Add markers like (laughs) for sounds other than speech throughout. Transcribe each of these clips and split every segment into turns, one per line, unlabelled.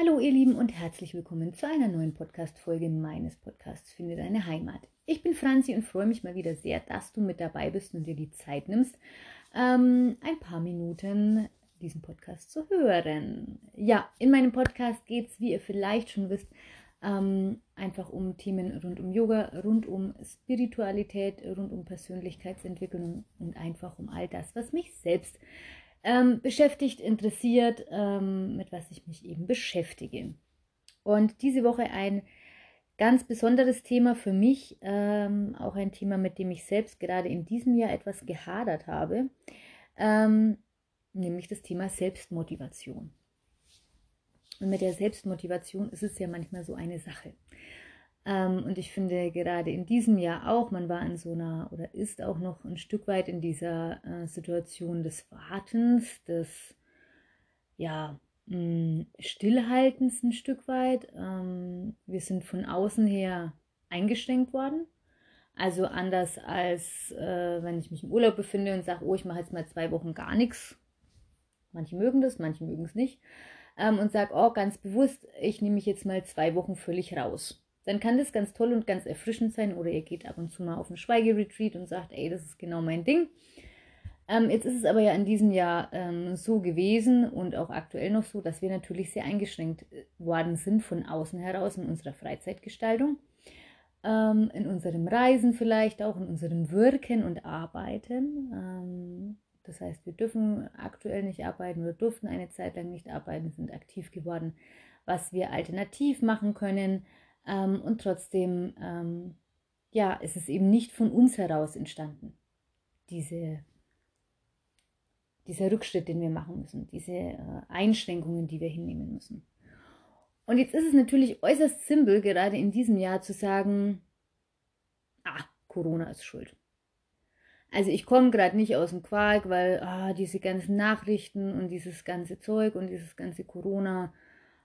Hallo ihr Lieben und herzlich willkommen zu einer neuen Podcast-Folge meines Podcasts Finde deine Heimat. Ich bin Franzi und freue mich mal wieder sehr, dass du mit dabei bist und dir die Zeit nimmst, ähm, ein paar Minuten diesen Podcast zu hören. Ja, in meinem Podcast geht es, wie ihr vielleicht schon wisst, ähm, einfach um Themen rund um Yoga, rund um Spiritualität, rund um Persönlichkeitsentwicklung und einfach um all das, was mich selbst ähm, beschäftigt, interessiert, ähm, mit was ich mich eben beschäftige. Und diese Woche ein ganz besonderes Thema für mich, ähm, auch ein Thema, mit dem ich selbst gerade in diesem Jahr etwas gehadert habe, ähm, nämlich das Thema Selbstmotivation. Und mit der Selbstmotivation ist es ja manchmal so eine Sache. Ähm, und ich finde gerade in diesem Jahr auch, man war in so einer oder ist auch noch ein Stück weit in dieser äh, Situation des Wartens, des ja, mm, Stillhaltens ein Stück weit. Ähm, wir sind von außen her eingeschränkt worden. Also anders als äh, wenn ich mich im Urlaub befinde und sage, oh, ich mache jetzt mal zwei Wochen gar nichts. Manche mögen das, manche mögen es nicht. Ähm, und sage, oh, ganz bewusst, ich nehme mich jetzt mal zwei Wochen völlig raus dann kann das ganz toll und ganz erfrischend sein. Oder ihr geht ab und zu mal auf einen Schweigeretreat und sagt, ey, das ist genau mein Ding. Ähm, jetzt ist es aber ja in diesem Jahr ähm, so gewesen und auch aktuell noch so, dass wir natürlich sehr eingeschränkt äh, worden sind von außen heraus in unserer Freizeitgestaltung, ähm, in unserem Reisen vielleicht auch, in unserem Wirken und Arbeiten. Ähm, das heißt, wir dürfen aktuell nicht arbeiten oder durften eine Zeit lang nicht arbeiten, sind aktiv geworden, was wir alternativ machen können ähm, und trotzdem, ähm, ja, ist es eben nicht von uns heraus entstanden, diese, dieser Rückschritt, den wir machen müssen, diese äh, Einschränkungen, die wir hinnehmen müssen. Und jetzt ist es natürlich äußerst simpel, gerade in diesem Jahr zu sagen, ah, Corona ist schuld. Also ich komme gerade nicht aus dem Quark, weil ah, diese ganzen Nachrichten und dieses ganze Zeug und dieses ganze Corona,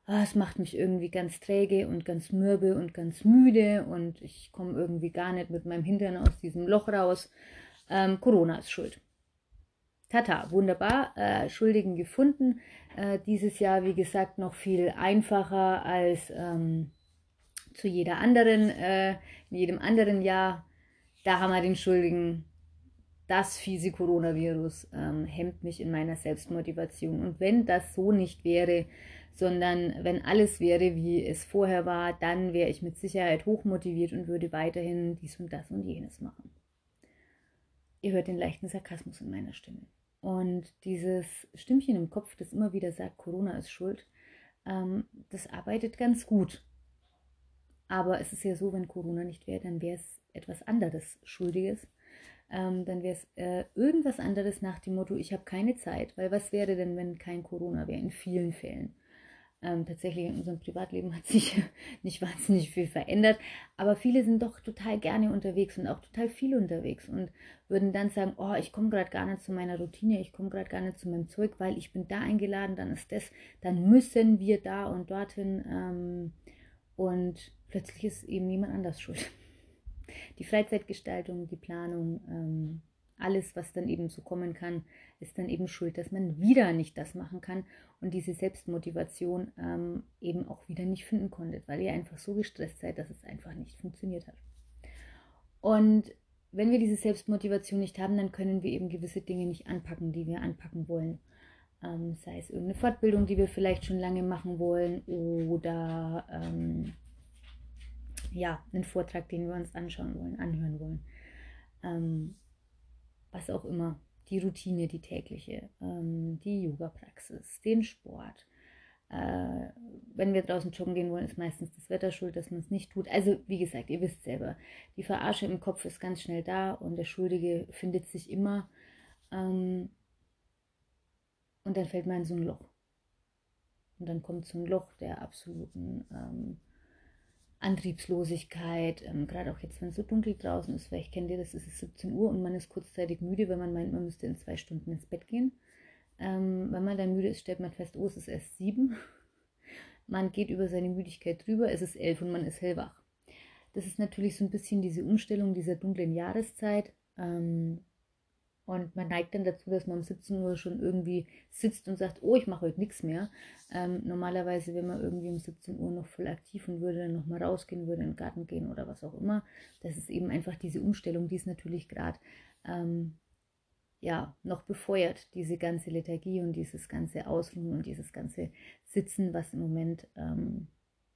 ah, es macht mich irgendwie ganz träge und ganz mürbe und ganz müde und ich komme irgendwie gar nicht mit meinem Hintern aus diesem Loch raus. Ähm, Corona ist schuld. Tata, wunderbar, äh, Schuldigen gefunden. Äh, dieses Jahr, wie gesagt, noch viel einfacher als ähm, zu jeder anderen, äh, in jedem anderen Jahr. Da haben wir den Schuldigen. Das fiese Coronavirus ähm, hemmt mich in meiner Selbstmotivation. Und wenn das so nicht wäre, sondern wenn alles wäre, wie es vorher war, dann wäre ich mit Sicherheit hochmotiviert und würde weiterhin dies und das und jenes machen. Ihr hört den leichten Sarkasmus in meiner Stimme. Und dieses Stimmchen im Kopf, das immer wieder sagt, Corona ist schuld, ähm, das arbeitet ganz gut. Aber es ist ja so, wenn Corona nicht wäre, dann wäre es etwas anderes Schuldiges. Ähm, dann wäre es äh, irgendwas anderes nach dem Motto, ich habe keine Zeit, weil was wäre denn, wenn kein Corona wäre, in vielen Fällen. Ähm, tatsächlich in unserem Privatleben hat sich (laughs) nicht wahnsinnig viel verändert, aber viele sind doch total gerne unterwegs und auch total viel unterwegs und würden dann sagen, oh, ich komme gerade gar nicht zu meiner Routine, ich komme gerade gar nicht zu meinem Zeug, weil ich bin da eingeladen, dann ist das, dann müssen wir da und dorthin ähm, und plötzlich ist eben niemand anders schuld. (laughs) Die Freizeitgestaltung, die Planung, ähm, alles, was dann eben so kommen kann, ist dann eben schuld, dass man wieder nicht das machen kann und diese Selbstmotivation ähm, eben auch wieder nicht finden konnte, weil ihr einfach so gestresst seid, dass es einfach nicht funktioniert hat. Und wenn wir diese Selbstmotivation nicht haben, dann können wir eben gewisse Dinge nicht anpacken, die wir anpacken wollen. Ähm, sei es irgendeine Fortbildung, die wir vielleicht schon lange machen wollen oder ähm, ja, einen Vortrag, den wir uns anschauen wollen, anhören wollen. Ähm, was auch immer, die Routine, die tägliche, ähm, die Yoga-Praxis, den Sport. Äh, wenn wir draußen joggen gehen wollen, ist meistens das Wetter schuld, dass man es nicht tut. Also, wie gesagt, ihr wisst selber, die Verarsche im Kopf ist ganz schnell da und der Schuldige findet sich immer. Ähm, und dann fällt man in so ein Loch. Und dann kommt so ein Loch der absoluten ähm, Antriebslosigkeit, ähm, gerade auch jetzt, wenn es so dunkel draußen ist, vielleicht kennt ihr das, ist es 17 Uhr und man ist kurzzeitig müde, wenn man meint, man müsste in zwei Stunden ins Bett gehen. Ähm, wenn man dann müde ist, stellt man fest, oh, es ist erst sieben. (laughs) Man geht über seine Müdigkeit drüber, es ist elf und man ist hellwach. Das ist natürlich so ein bisschen diese Umstellung dieser dunklen Jahreszeit. Ähm, Und man neigt dann dazu, dass man um 17 Uhr schon irgendwie sitzt und sagt, oh, ich mache heute nichts mehr. Ähm, normalerweise, wenn man irgendwie um 17 Uhr noch voll aktiv und würde dann nochmal rausgehen, würde in den Garten gehen oder was auch immer. Das ist eben einfach diese Umstellung, die ist natürlich gerade ähm, ja, noch befeuert, diese ganze Lethargie und dieses ganze Ausruhen und dieses ganze Sitzen, was im Moment ähm,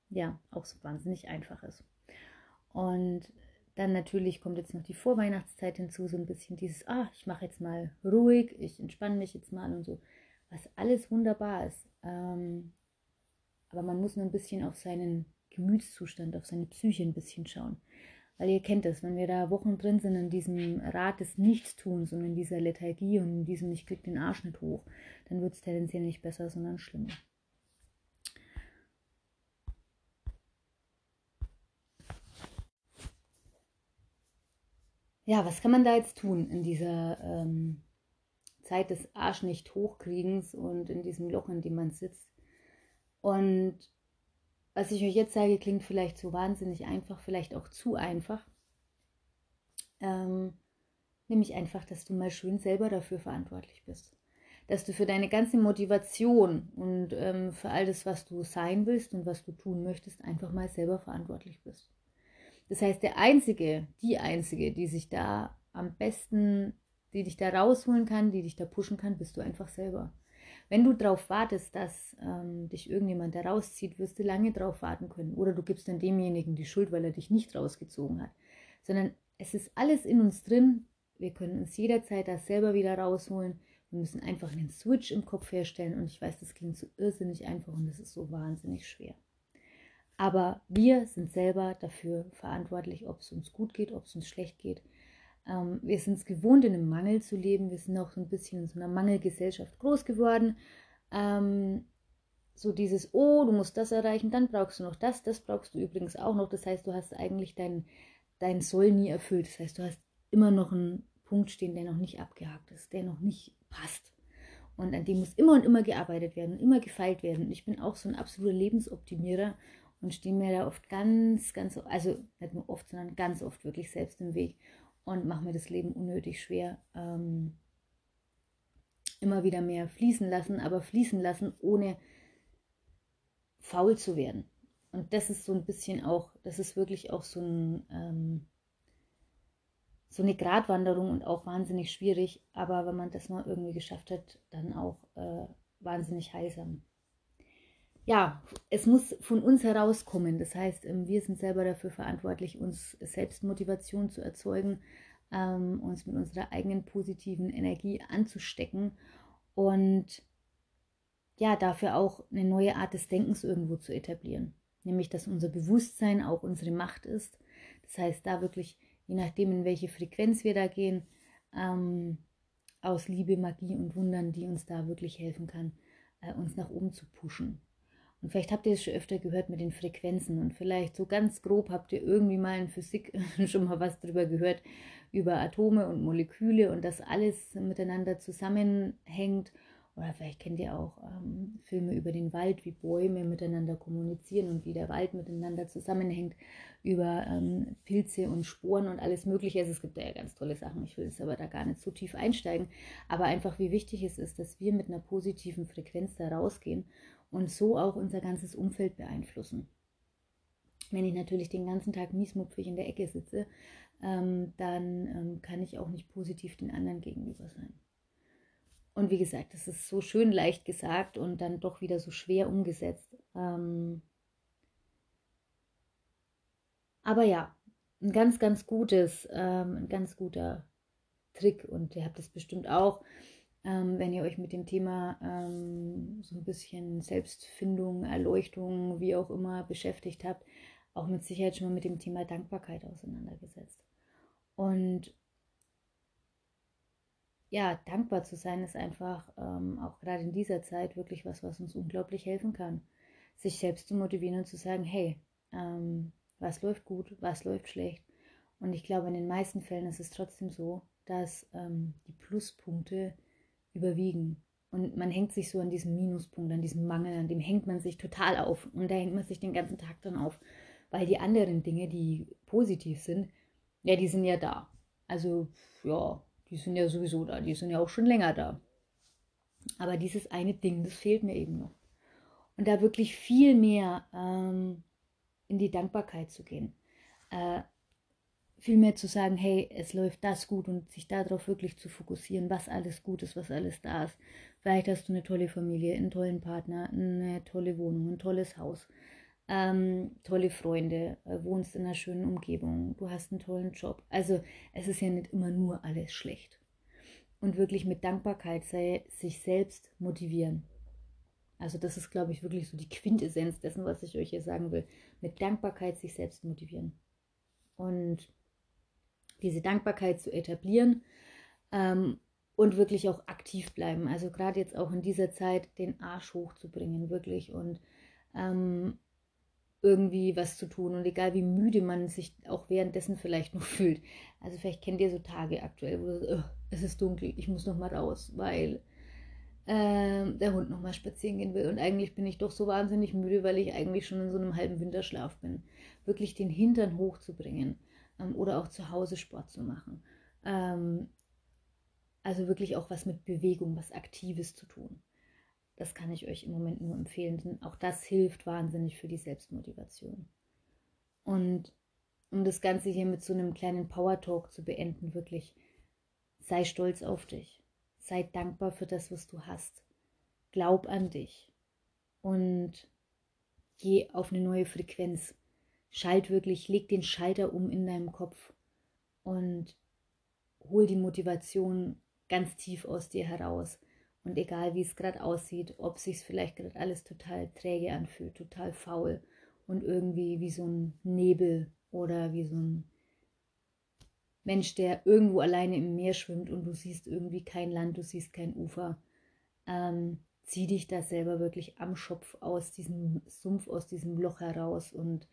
ja auch so wahnsinnig einfach ist. Und dann natürlich kommt jetzt noch die Vorweihnachtszeit hinzu, so ein bisschen dieses, ah, ich mache jetzt mal ruhig, ich entspanne mich jetzt mal und so, was alles wunderbar ist. Ähm, aber man muss nur ein bisschen auf seinen Gemütszustand, auf seine Psyche ein bisschen schauen. Weil ihr kennt es, wenn wir da Wochen drin sind in diesem Rat des Nichtstuns und in dieser Lethargie und in diesem Ich krieg den Arsch nicht hoch, dann wird es tendenziell nicht besser, sondern schlimmer. Ja, was kann man da jetzt tun in dieser ähm, Zeit des Arsch nicht hochkriegens und in diesem Loch, in dem man sitzt? Und was ich euch jetzt sage, klingt vielleicht so wahnsinnig einfach, vielleicht auch zu einfach. Ähm, nämlich einfach, dass du mal schön selber dafür verantwortlich bist. Dass du für deine ganze Motivation und ähm, für all das, was du sein willst und was du tun möchtest, einfach mal selber verantwortlich bist. Das heißt, der Einzige, die Einzige, die sich da am besten, die dich da rausholen kann, die dich da pushen kann, bist du einfach selber. Wenn du darauf wartest, dass ähm, dich irgendjemand da rauszieht, wirst du lange darauf warten können. Oder du gibst dann demjenigen die Schuld, weil er dich nicht rausgezogen hat. Sondern es ist alles in uns drin. Wir können uns jederzeit das selber wieder rausholen. Wir müssen einfach einen Switch im Kopf herstellen. Und ich weiß, das klingt so irrsinnig einfach und das ist so wahnsinnig schwer. Aber wir sind selber dafür verantwortlich, ob es uns gut geht, ob es uns schlecht geht. Ähm, wir sind es gewohnt, in einem Mangel zu leben. Wir sind auch so ein bisschen in so einer Mangelgesellschaft groß geworden. Ähm, so dieses, oh, du musst das erreichen, dann brauchst du noch das, das brauchst du übrigens auch noch. Das heißt, du hast eigentlich dein, dein Soll nie erfüllt. Das heißt, du hast immer noch einen Punkt stehen, der noch nicht abgehakt ist, der noch nicht passt. Und an dem muss immer und immer gearbeitet werden immer gefeilt werden. Und ich bin auch so ein absoluter Lebensoptimierer und stehe mir da oft ganz, ganz, also nicht nur oft, sondern ganz oft wirklich selbst im Weg und mache mir das Leben unnötig schwer. Ähm, immer wieder mehr fließen lassen, aber fließen lassen, ohne faul zu werden. Und das ist so ein bisschen auch, das ist wirklich auch so, ein, ähm, so eine Gratwanderung und auch wahnsinnig schwierig. Aber wenn man das mal irgendwie geschafft hat, dann auch äh, wahnsinnig heilsam ja, es muss von uns herauskommen. Das heißt, ähm, wir sind selber dafür verantwortlich, uns Selbstmotivation zu erzeugen, ähm, uns mit unserer eigenen positiven Energie anzustecken und ja, dafür auch eine neue Art des Denkens irgendwo zu etablieren. Nämlich, dass unser Bewusstsein auch unsere Macht ist. Das heißt, da wirklich, je nachdem, in welche Frequenz wir da gehen, ähm, aus Liebe, Magie und Wundern, die uns da wirklich helfen kann, äh, uns nach oben zu pushen. Und vielleicht habt ihr es schon öfter gehört mit den Frequenzen und vielleicht so ganz grob habt ihr irgendwie mal in Physik (laughs) schon mal was drüber gehört, über Atome und Moleküle und dass alles miteinander zusammenhängt. Oder vielleicht kennt ihr auch ähm, Filme über den Wald, wie Bäume miteinander kommunizieren und wie der Wald miteinander zusammenhängt, über ähm, Pilze und Sporen und alles Mögliche. Also es gibt da ja ganz tolle Sachen, ich will jetzt aber da gar nicht so tief einsteigen. Aber einfach, wie wichtig es ist, dass wir mit einer positiven Frequenz da rausgehen und so auch unser ganzes Umfeld beeinflussen. Wenn ich natürlich den ganzen Tag miesmupfig in der Ecke sitze, ähm, dann ähm, kann ich auch nicht positiv den anderen gegenüber sein. Und wie gesagt, das ist so schön leicht gesagt und dann doch wieder so schwer umgesetzt. Ähm, aber ja, ein ganz, ganz gutes, ähm, ein ganz guter Trick und ihr habt es bestimmt auch ähm, wenn ihr euch mit dem Thema ähm, so ein bisschen Selbstfindung, Erleuchtung, wie auch immer beschäftigt habt, auch mit Sicherheit schon mal mit dem Thema Dankbarkeit auseinandergesetzt. Und ja, dankbar zu sein ist einfach ähm, auch gerade in dieser Zeit wirklich was, was uns unglaublich helfen kann. Sich selbst zu motivieren und zu sagen, hey, ähm, was läuft gut, was läuft schlecht. Und ich glaube, in den meisten Fällen ist es trotzdem so, dass ähm, die Pluspunkte überwiegen. Und man hängt sich so an diesem Minuspunkt, an diesem Mangel, an dem hängt man sich total auf. Und da hängt man sich den ganzen Tag dann auf. Weil die anderen Dinge, die positiv sind, ja, die sind ja da. Also, ja, die sind ja sowieso da, die sind ja auch schon länger da. Aber dieses eine Ding, das fehlt mir eben noch. Und da wirklich viel mehr ähm, in die Dankbarkeit zu gehen. Äh, viel mehr zu sagen, hey, es läuft das gut und sich darauf wirklich zu fokussieren, was alles gut ist, was alles da ist. Vielleicht hast du eine tolle Familie, einen tollen Partner, eine tolle Wohnung, ein tolles Haus, ähm, tolle Freunde, äh, wohnst in einer schönen Umgebung, du hast einen tollen Job. Also es ist ja nicht immer nur alles schlecht. Und wirklich mit Dankbarkeit sei, sich selbst motivieren. Also das ist, glaube ich, wirklich so die Quintessenz dessen, was ich euch hier sagen will. Mit Dankbarkeit sich selbst motivieren. Und diese Dankbarkeit zu etablieren ähm, und wirklich auch aktiv bleiben. Also gerade jetzt auch in dieser Zeit den Arsch hochzubringen, wirklich und ähm, irgendwie was zu tun und egal wie müde man sich auch währenddessen vielleicht noch (laughs) fühlt. Also vielleicht kennt ihr so Tage aktuell, wo es ist dunkel, ich muss noch mal raus, weil äh, der Hund noch mal spazieren gehen will und eigentlich bin ich doch so wahnsinnig müde, weil ich eigentlich schon in so einem halben Winterschlaf bin. Wirklich den Hintern hochzubringen ähm, oder auch zu Hause Sport zu machen. Ähm, also wirklich auch was mit Bewegung, was Aktives zu tun. Das kann ich euch im Moment nur empfehlen, denn auch das hilft wahnsinnig für die Selbstmotivation. Und um das Ganze hier mit so einem kleinen Power Talk zu beenden, wirklich, sei stolz auf dich. Sei dankbar für das, was du hast. Glaub an dich. Und geh auf eine neue Frequenz. Schalt wirklich, leg den Schalter um in deinem Kopf und hol die Motivation ganz tief aus dir heraus. Und egal wie es gerade aussieht, ob sich vielleicht gerade alles total träge anfühlt, total faul und irgendwie wie so ein Nebel oder wie so ein Mensch, der irgendwo alleine im Meer schwimmt und du siehst irgendwie kein Land, du siehst kein Ufer. Ähm, zieh dich da selber wirklich am Schopf aus diesem Sumpf, aus diesem Loch heraus und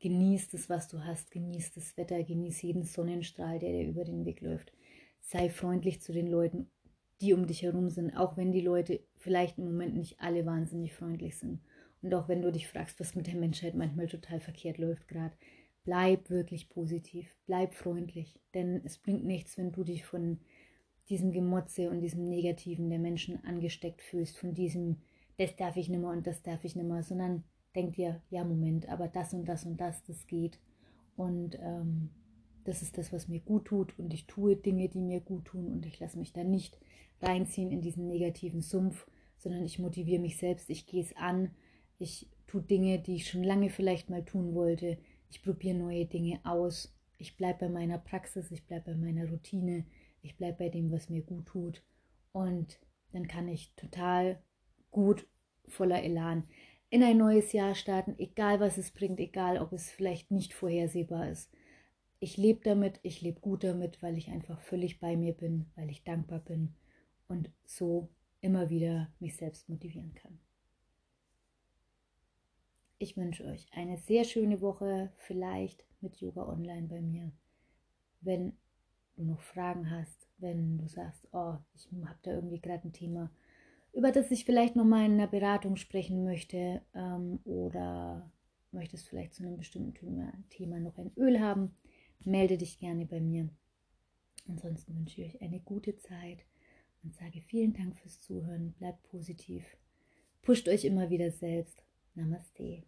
Genieß das, was du hast, genieß das Wetter, genieß jeden Sonnenstrahl, der dir über den Weg läuft. Sei freundlich zu den Leuten, die um dich herum sind, auch wenn die Leute vielleicht im Moment nicht alle wahnsinnig freundlich sind. Und auch wenn du dich fragst, was mit der Menschheit manchmal total verkehrt läuft gerade, bleib wirklich positiv, bleib freundlich, denn es bringt nichts, wenn du dich von diesem Gemotze und diesem Negativen der Menschen angesteckt fühlst, von diesem, das darf ich nimmer und das darf ich nimmer, sondern denkt ihr, ja, Moment, aber das und das und das, das geht. Und ähm, das ist das, was mir gut tut. Und ich tue Dinge, die mir gut tun. Und ich lasse mich da nicht reinziehen in diesen negativen Sumpf, sondern ich motiviere mich selbst. Ich gehe es an. Ich tue Dinge, die ich schon lange vielleicht mal tun wollte. Ich probiere neue Dinge aus. Ich bleibe bei meiner Praxis. Ich bleibe bei meiner Routine. Ich bleibe bei dem, was mir gut tut. Und dann kann ich total gut voller Elan in ein neues Jahr starten, egal was es bringt, egal ob es vielleicht nicht vorhersehbar ist. Ich lebe damit, ich lebe gut damit, weil ich einfach völlig bei mir bin, weil ich dankbar bin und so immer wieder mich selbst motivieren kann. Ich wünsche euch eine sehr schöne Woche, vielleicht mit Yoga Online bei mir. Wenn du noch Fragen hast, wenn du sagst, oh, ich habe da irgendwie gerade ein Thema, über das ich vielleicht nochmal in einer Beratung sprechen möchte ähm, oder möchtest vielleicht zu einem bestimmten Thema noch ein Öl haben, melde dich gerne bei mir. Ansonsten wünsche ich euch eine gute Zeit und sage vielen Dank fürs Zuhören. Bleibt positiv. Pusht euch immer wieder selbst. Namaste.